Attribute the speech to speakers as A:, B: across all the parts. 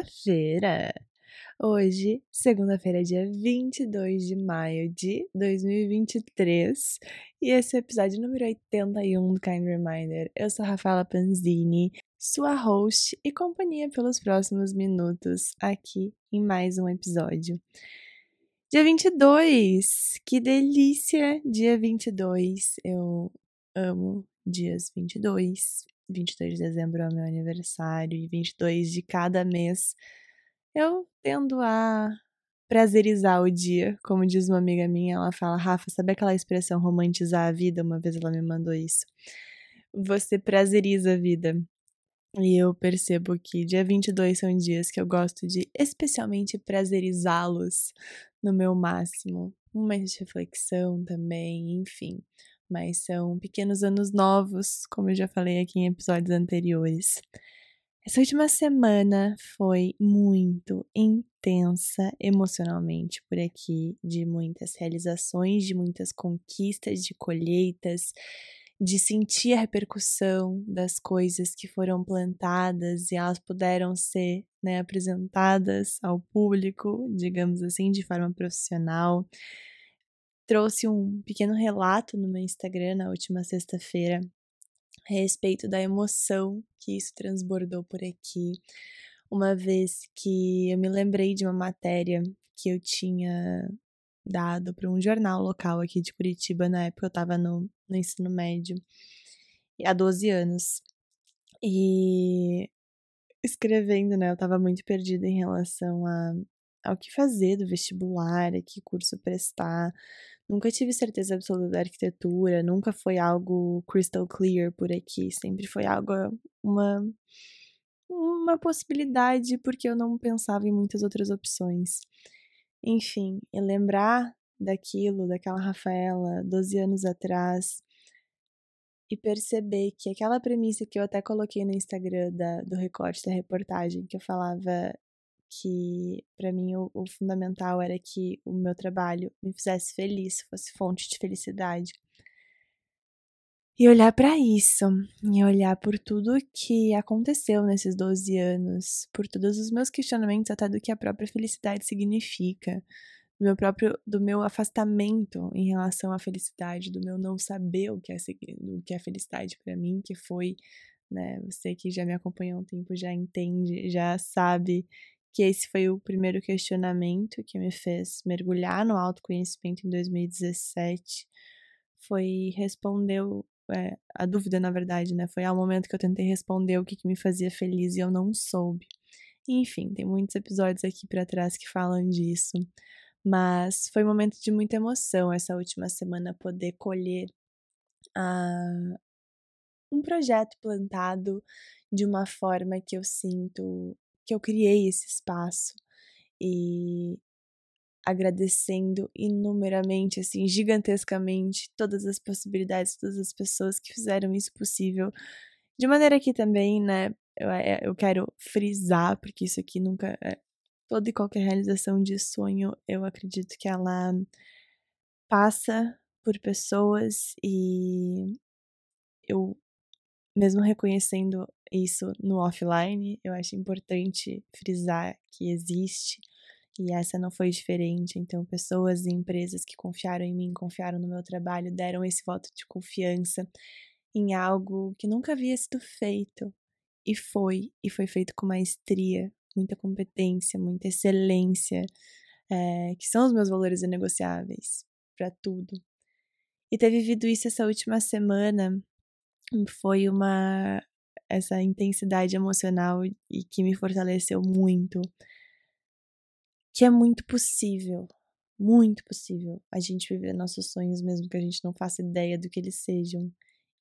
A: segunda-feira. Hoje, segunda-feira, dia 22 de maio de 2023, e esse é o episódio número 81 do Kind Reminder. Eu sou a Rafaela Panzini, sua host e companhia pelos próximos minutos aqui em mais um episódio. Dia 22, que delícia! Dia 22, eu amo dias 22. 22 de dezembro é o meu aniversário e 22 de cada mês eu tendo a prazerizar o dia, como diz uma amiga minha, ela fala, Rafa, sabe aquela expressão romantizar a vida? Uma vez ela me mandou isso. Você prazeriza a vida. E eu percebo que dia 22 são dias que eu gosto de especialmente prazerizá-los no meu máximo. Um mês de reflexão também, enfim mas são pequenos anos novos, como eu já falei aqui em episódios anteriores. Essa última semana foi muito intensa emocionalmente por aqui, de muitas realizações, de muitas conquistas, de colheitas, de sentir a repercussão das coisas que foram plantadas e elas puderam ser né, apresentadas ao público, digamos assim, de forma profissional trouxe um pequeno relato no meu Instagram na última sexta-feira a respeito da emoção que isso transbordou por aqui. Uma vez que eu me lembrei de uma matéria que eu tinha dado para um jornal local aqui de Curitiba, na época eu estava no, no ensino médio, há 12 anos. E escrevendo, né, eu estava muito perdida em relação a, ao que fazer do vestibular, a que curso prestar, Nunca tive certeza absoluta da arquitetura, nunca foi algo crystal clear por aqui, sempre foi algo, uma, uma possibilidade, porque eu não pensava em muitas outras opções. Enfim, e lembrar daquilo, daquela Rafaela, 12 anos atrás, e perceber que aquela premissa que eu até coloquei no Instagram da, do recorte da reportagem, que eu falava que para mim o, o, fundamental era que o meu trabalho me fizesse feliz, fosse fonte de felicidade. E olhar para isso, e olhar por tudo que aconteceu nesses 12 anos, por todos os meus questionamentos até do que a própria felicidade significa, do meu próprio do meu afastamento em relação à felicidade, do meu não saber o que é o que é felicidade para mim, que foi, né, você que já me acompanhou um tempo já entende, já sabe que esse foi o primeiro questionamento que me fez mergulhar no autoconhecimento em 2017. Foi responder é, a dúvida, na verdade, né? Foi ao momento que eu tentei responder o que, que me fazia feliz e eu não soube. Enfim, tem muitos episódios aqui para trás que falam disso. Mas foi um momento de muita emoção essa última semana poder colher a, um projeto plantado de uma forma que eu sinto que eu criei esse espaço e agradecendo inumeramente, assim, gigantescamente todas as possibilidades, todas as pessoas que fizeram isso possível. De maneira que também, né, eu, é, eu quero frisar, porque isso aqui nunca é. Toda e qualquer realização de sonho, eu acredito que ela passa por pessoas e eu mesmo reconhecendo isso no offline, eu acho importante frisar que existe e essa não foi diferente. Então, pessoas e empresas que confiaram em mim, confiaram no meu trabalho, deram esse voto de confiança em algo que nunca havia sido feito. E foi, e foi feito com maestria, muita competência, muita excelência, é, que são os meus valores inegociáveis para tudo. E ter vivido isso essa última semana foi uma essa intensidade emocional e que me fortaleceu muito. Que é muito possível, muito possível a gente viver nossos sonhos mesmo que a gente não faça ideia do que eles sejam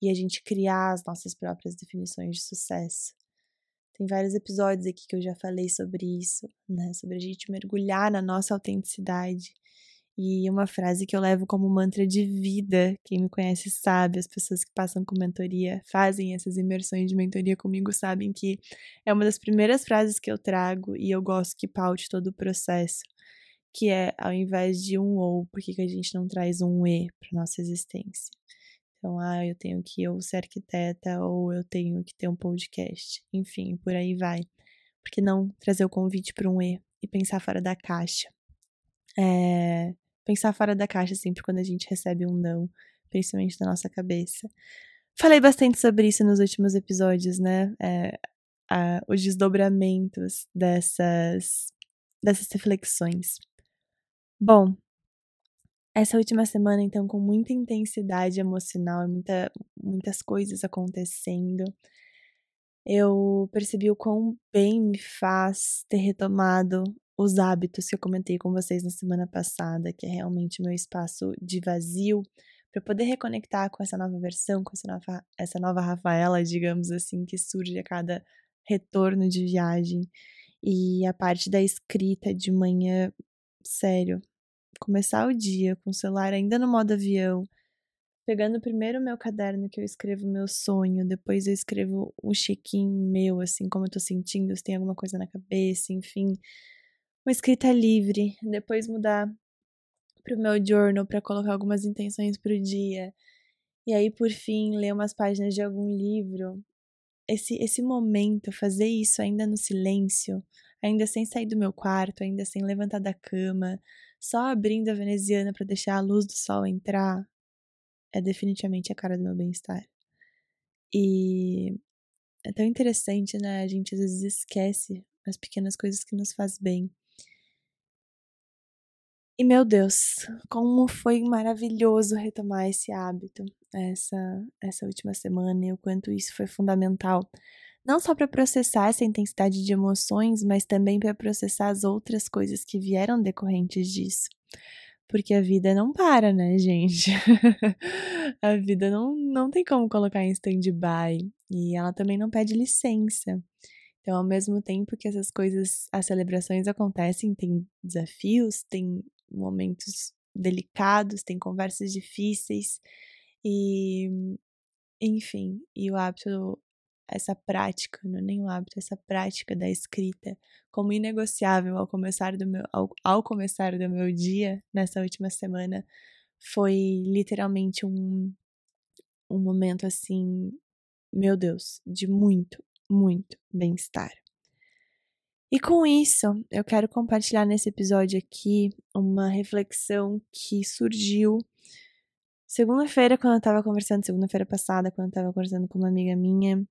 A: e a gente criar as nossas próprias definições de sucesso. Tem vários episódios aqui que eu já falei sobre isso, né? Sobre a gente mergulhar na nossa autenticidade e uma frase que eu levo como mantra de vida, quem me conhece sabe, as pessoas que passam com mentoria, fazem essas imersões de mentoria comigo, sabem que é uma das primeiras frases que eu trago e eu gosto que paute todo o processo, que é ao invés de um ou, por que, que a gente não traz um e para nossa existência? Então, ah, eu tenho que ou ser arquiteta ou eu tenho que ter um podcast, enfim, por aí vai. por que não trazer o convite para um E e pensar fora da caixa? É, pensar fora da caixa sempre quando a gente recebe um não, principalmente da nossa cabeça. Falei bastante sobre isso nos últimos episódios, né? É, a, os desdobramentos dessas, dessas reflexões. Bom, essa última semana, então, com muita intensidade emocional muita, muitas coisas acontecendo, eu percebi o quão bem me faz ter retomado os hábitos que eu comentei com vocês na semana passada, que é realmente meu espaço de vazio, para poder reconectar com essa nova versão, com essa nova, essa nova Rafaela, digamos assim, que surge a cada retorno de viagem. E a parte da escrita de manhã, sério, começar o dia com o celular ainda no modo avião, pegando primeiro o meu caderno que eu escrevo meu sonho, depois eu escrevo um check-in meu, assim, como eu tô sentindo, se tem alguma coisa na cabeça, enfim. Uma escrita livre, depois mudar pro meu journal para colocar algumas intenções pro dia. E aí, por fim, ler umas páginas de algum livro. Esse, esse momento, fazer isso ainda no silêncio, ainda sem sair do meu quarto, ainda sem levantar da cama, só abrindo a veneziana para deixar a luz do sol entrar, é definitivamente a cara do meu bem-estar. E é tão interessante, né? A gente às vezes esquece as pequenas coisas que nos faz bem. E meu Deus, como foi maravilhoso retomar esse hábito essa, essa última semana e o quanto isso foi fundamental. Não só para processar essa intensidade de emoções, mas também para processar as outras coisas que vieram decorrentes disso. Porque a vida não para, né, gente? a vida não, não tem como colocar em stand-by. E ela também não pede licença. Então, ao mesmo tempo que essas coisas, as celebrações acontecem, tem desafios, tem momentos delicados, tem conversas difíceis e enfim, e o hábito essa prática, não é nem o hábito, essa prática da escrita como inegociável ao começar do meu ao, ao começar do meu dia nessa última semana foi literalmente um um momento assim, meu Deus, de muito, muito bem-estar. E com isso, eu quero compartilhar nesse episódio aqui uma reflexão que surgiu segunda-feira, quando eu tava conversando, segunda-feira passada, quando eu tava conversando com uma amiga minha.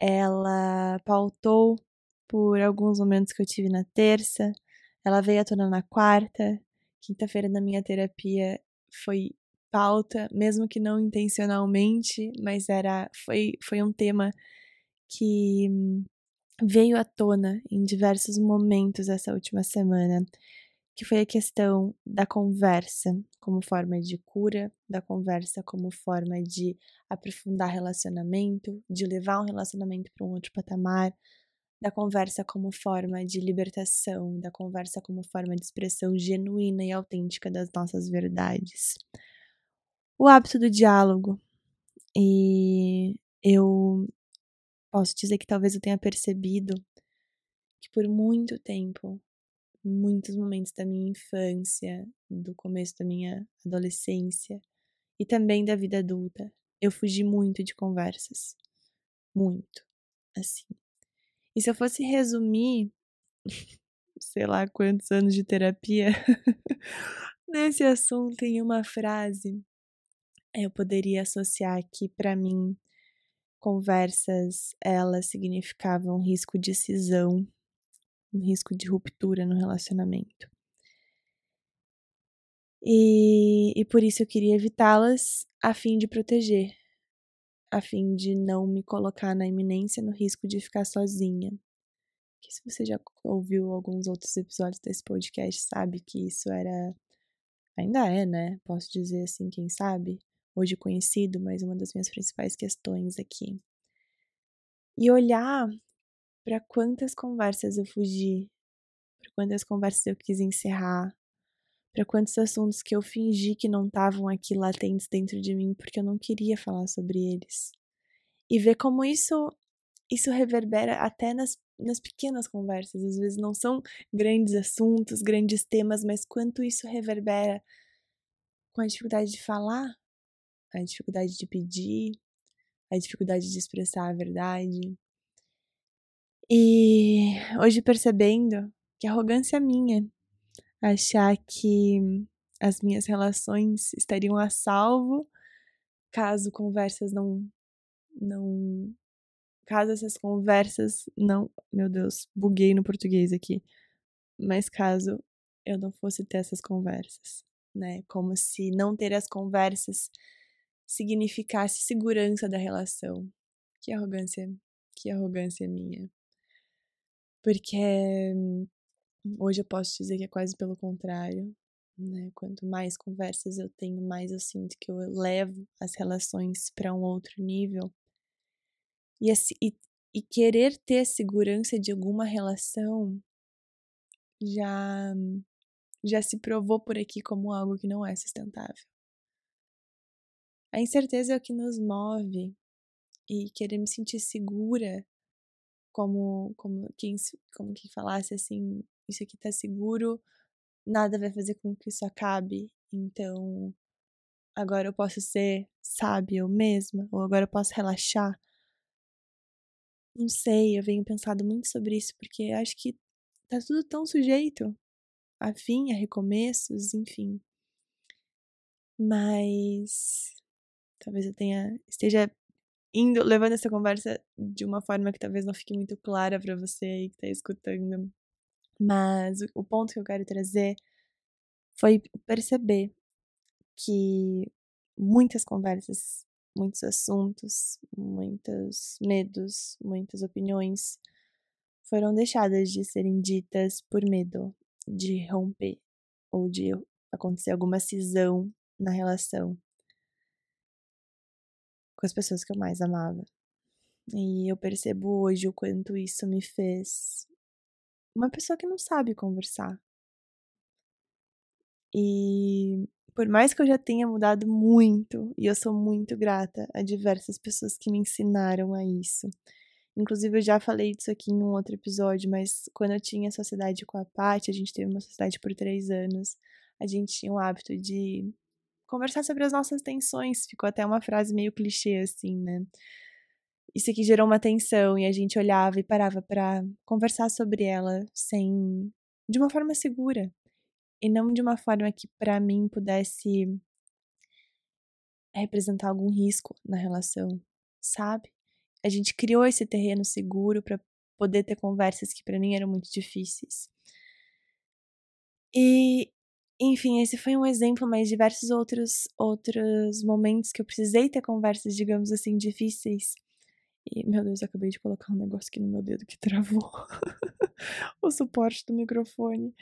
A: Ela pautou por alguns momentos que eu tive na terça, ela veio à tona na quarta, quinta-feira da minha terapia foi pauta, mesmo que não intencionalmente, mas era foi foi um tema que veio à tona em diversos momentos essa última semana, que foi a questão da conversa como forma de cura, da conversa como forma de aprofundar relacionamento, de levar um relacionamento para um outro patamar, da conversa como forma de libertação, da conversa como forma de expressão genuína e autêntica das nossas verdades. O hábito do diálogo. E eu posso dizer que talvez eu tenha percebido que por muito tempo, muitos momentos da minha infância, do começo da minha adolescência e também da vida adulta, eu fugi muito de conversas. Muito. Assim. E se eu fosse resumir, sei lá quantos anos de terapia nesse assunto em uma frase, eu poderia associar que para mim conversas elas significavam risco de cisão, um risco de ruptura no relacionamento. E, e por isso eu queria evitá-las a fim de proteger, a fim de não me colocar na iminência no risco de ficar sozinha. Que se você já ouviu alguns outros episódios desse podcast, sabe que isso era ainda é, né? Posso dizer assim, quem sabe, hoje conhecido, mas uma das minhas principais questões aqui. E olhar para quantas conversas eu fugi, para quantas conversas eu quis encerrar, para quantos assuntos que eu fingi que não estavam aqui latentes dentro de mim porque eu não queria falar sobre eles. E ver como isso isso reverbera até nas, nas pequenas conversas. Às vezes não são grandes assuntos, grandes temas, mas quanto isso reverbera com a dificuldade de falar, a dificuldade de pedir, a dificuldade de expressar a verdade. E hoje percebendo que arrogância é minha achar que as minhas relações estariam a salvo caso conversas não não caso essas conversas não, meu Deus, buguei no português aqui. Mas caso eu não fosse ter essas conversas, né? Como se não ter as conversas significasse segurança da relação. Que arrogância, que arrogância minha. Porque hoje eu posso dizer que é quase pelo contrário. Né? Quanto mais conversas eu tenho, mais eu sinto que eu levo as relações para um outro nível. E, e, e querer ter segurança de alguma relação já já se provou por aqui como algo que não é sustentável. A incerteza é o que nos move e querer me sentir segura como como quem como quem falasse assim, isso aqui tá seguro, nada vai fazer com que isso acabe. Então, agora eu posso ser sábia eu mesma, ou agora eu posso relaxar. Não sei, eu venho pensado muito sobre isso, porque acho que tá tudo tão sujeito a fim, a recomeços, enfim. Mas talvez eu tenha esteja indo levando essa conversa de uma forma que talvez não fique muito clara para você aí que tá escutando. Mas o ponto que eu quero trazer foi perceber que muitas conversas, muitos assuntos, muitos medos, muitas opiniões foram deixadas de serem ditas por medo de romper ou de acontecer alguma cisão na relação com as pessoas que eu mais amava. E eu percebo hoje o quanto isso me fez uma pessoa que não sabe conversar. E por mais que eu já tenha mudado muito, e eu sou muito grata a diversas pessoas que me ensinaram a isso. Inclusive, eu já falei disso aqui em um outro episódio, mas quando eu tinha sociedade com a Paty, a gente teve uma sociedade por três anos, a gente tinha o hábito de conversar sobre as nossas tensões. Ficou até uma frase meio clichê, assim, né? Isso aqui gerou uma tensão e a gente olhava e parava para conversar sobre ela sem. de uma forma segura. E não de uma forma que para mim pudesse representar algum risco na relação, sabe? A gente criou esse terreno seguro para poder ter conversas que para mim eram muito difíceis. E, enfim, esse foi um exemplo, mas diversos outros outros momentos que eu precisei ter conversas, digamos assim, difíceis e, meu Deus, eu acabei de colocar um negócio aqui no meu dedo que travou o suporte do microfone.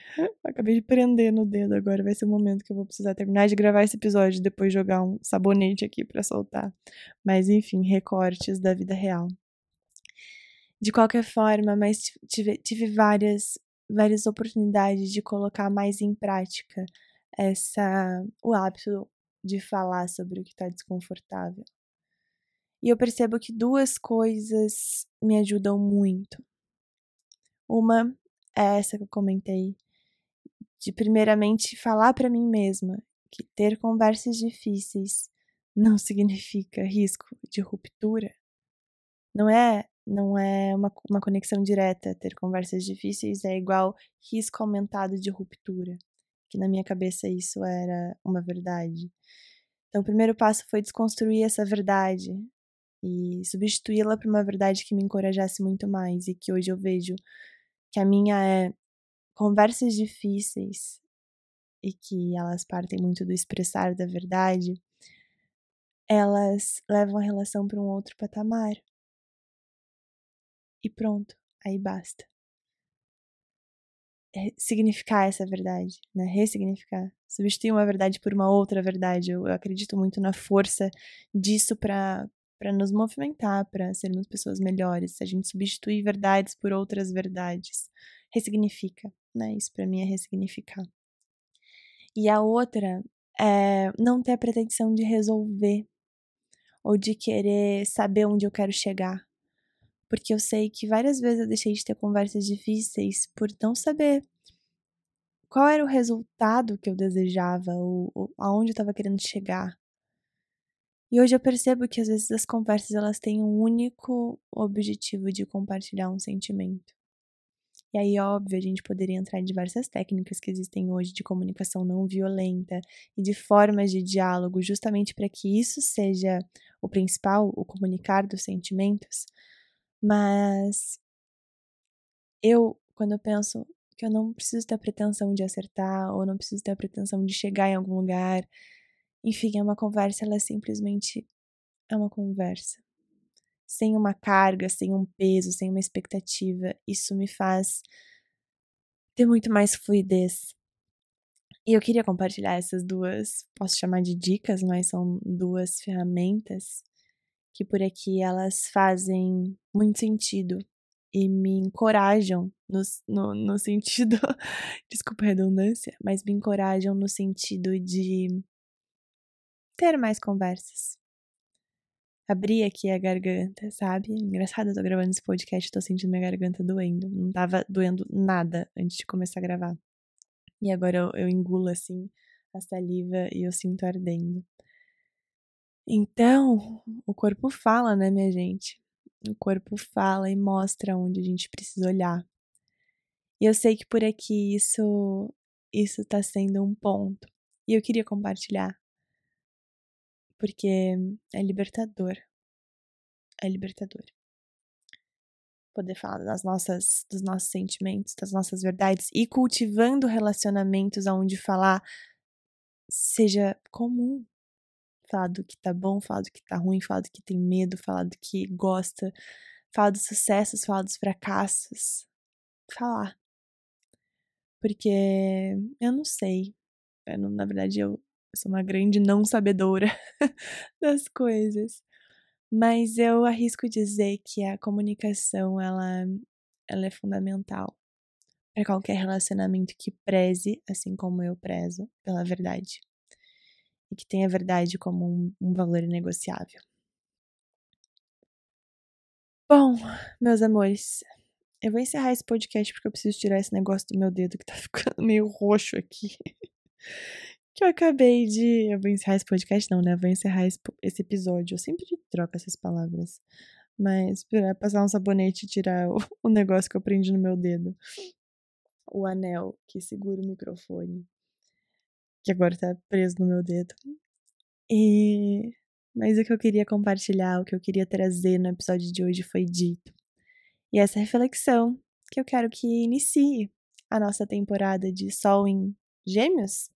A: Acabei de prender no dedo agora. Vai ser o momento que eu vou precisar terminar de gravar esse episódio e depois jogar um sabonete aqui para soltar. Mas, enfim, recortes da vida real. De qualquer forma, mas tive, tive várias, várias oportunidades de colocar mais em prática essa o hábito de falar sobre o que está desconfortável. E eu percebo que duas coisas me ajudam muito. Uma é essa que eu comentei, de primeiramente falar para mim mesma que ter conversas difíceis não significa risco de ruptura. Não é, não é uma, uma conexão direta. Ter conversas difíceis é igual risco aumentado de ruptura, que na minha cabeça isso era uma verdade. Então, o primeiro passo foi desconstruir essa verdade, e substituí-la por uma verdade que me encorajasse muito mais e que hoje eu vejo que a minha é conversas difíceis e que elas partem muito do expressar da verdade, elas levam a relação para um outro patamar. E pronto, aí basta. É significar essa verdade, né? Ressignificar. Substituir uma verdade por uma outra verdade. Eu, eu acredito muito na força disso para para nos movimentar, para sermos pessoas melhores. A gente substitui verdades por outras verdades. Ressignifica, né? Isso para mim é ressignificar. E a outra é não ter a pretensão de resolver ou de querer saber onde eu quero chegar. Porque eu sei que várias vezes eu deixei de ter conversas difíceis por não saber qual era o resultado que eu desejava ou, ou aonde eu estava querendo chegar. E hoje eu percebo que às vezes as conversas elas têm um único objetivo de compartilhar um sentimento. E aí, óbvio, a gente poderia entrar em diversas técnicas que existem hoje de comunicação não violenta e de formas de diálogo, justamente para que isso seja o principal, o comunicar dos sentimentos. Mas eu, quando eu penso que eu não preciso ter a pretensão de acertar, ou não preciso ter a pretensão de chegar em algum lugar, enfim, é uma conversa, ela é simplesmente é uma conversa sem uma carga, sem um peso, sem uma expectativa. Isso me faz ter muito mais fluidez. E eu queria compartilhar essas duas, posso chamar de dicas, mas são duas ferramentas que por aqui elas fazem muito sentido e me encorajam no, no, no sentido, desculpa a redundância, mas me encorajam no sentido de ter mais conversas, abrir aqui a garganta, sabe? Engraçado, eu tô gravando esse podcast, tô sentindo minha garganta doendo. Não tava doendo nada antes de começar a gravar. E agora eu, eu engulo assim a saliva e eu sinto ardendo. Então, o corpo fala, né, minha gente? O corpo fala e mostra onde a gente precisa olhar. E eu sei que por aqui isso isso tá sendo um ponto. E eu queria compartilhar porque é libertador. É libertador. Poder falar das nossas, dos nossos sentimentos, das nossas verdades e cultivando relacionamentos onde falar seja comum. Falar do que tá bom, falar do que tá ruim, falar do que tem medo, falar do que gosta, falar dos sucessos, falar dos fracassos. Falar. Porque eu não sei. Eu não, na verdade, eu eu sou uma grande não sabedora das coisas. Mas eu arrisco dizer que a comunicação ela, ela é fundamental para qualquer relacionamento que preze, assim como eu prezo, pela verdade. E que tenha a verdade como um, um valor inegociável. Bom, meus amores, eu vou encerrar esse podcast porque eu preciso tirar esse negócio do meu dedo que tá ficando meio roxo aqui que eu acabei de. Eu vou encerrar esse podcast, não, né? Eu vou encerrar esse, esse episódio. Eu sempre troco essas palavras. Mas pra passar um sabonete e tirar o, o negócio que eu prendi no meu dedo. O anel que segura o microfone. Que agora tá preso no meu dedo. E. Mas o que eu queria compartilhar, o que eu queria trazer no episódio de hoje foi dito. E essa reflexão que eu quero que inicie a nossa temporada de Sol em Gêmeos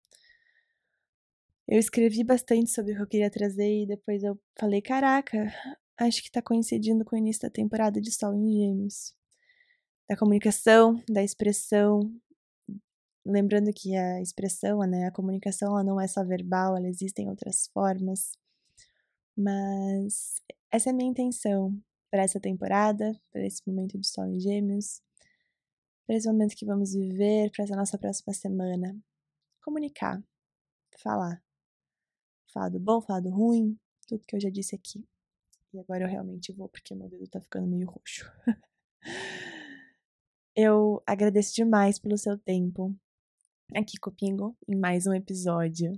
A: eu escrevi bastante sobre o que eu queria trazer e depois eu falei: caraca, acho que tá coincidindo com o início da temporada de Sol em Gêmeos. Da comunicação, da expressão. Lembrando que a expressão, né, a comunicação, ela não é só verbal, ela existe em outras formas. Mas essa é a minha intenção para essa temporada, para esse momento de Sol em Gêmeos, para esse momento que vamos viver, para essa nossa próxima semana. Comunicar, falar fado bom, fado ruim, tudo que eu já disse aqui. E agora eu realmente vou porque meu dedo tá ficando meio roxo. eu agradeço demais pelo seu tempo aqui comigo em mais um episódio.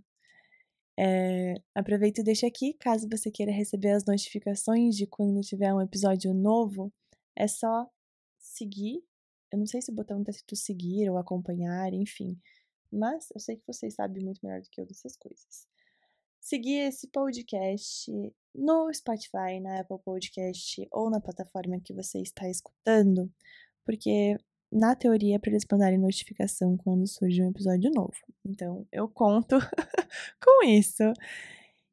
A: É, aproveita e deixa aqui, caso você queira receber as notificações de quando tiver um episódio novo, é só seguir. Eu não sei se o botão tá escrito seguir ou acompanhar, enfim. Mas eu sei que vocês sabem muito melhor do que eu dessas coisas seguir esse podcast no Spotify, na Apple Podcast ou na plataforma que você está escutando, porque na teoria para eles mandarem notificação quando surge um episódio novo. Então eu conto com isso.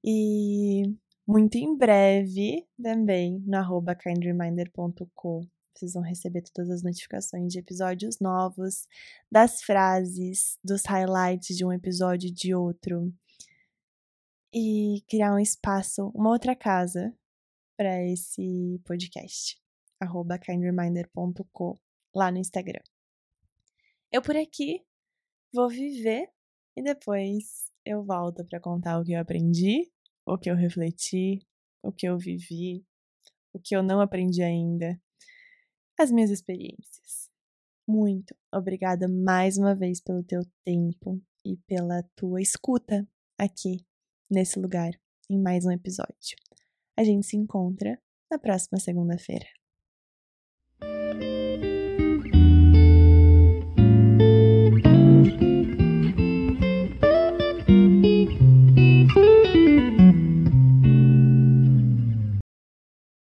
A: E muito em breve também no arroba kindreminder.co vocês vão receber todas as notificações de episódios novos, das frases, dos highlights de um episódio e de outro e criar um espaço, uma outra casa para esse podcast. Arroba lá no Instagram. Eu por aqui vou viver e depois eu volto para contar o que eu aprendi, o que eu refleti, o que eu vivi, o que eu não aprendi ainda, as minhas experiências. Muito obrigada mais uma vez pelo teu tempo e pela tua escuta aqui nesse lugar em mais um episódio. A gente se encontra na próxima segunda-feira.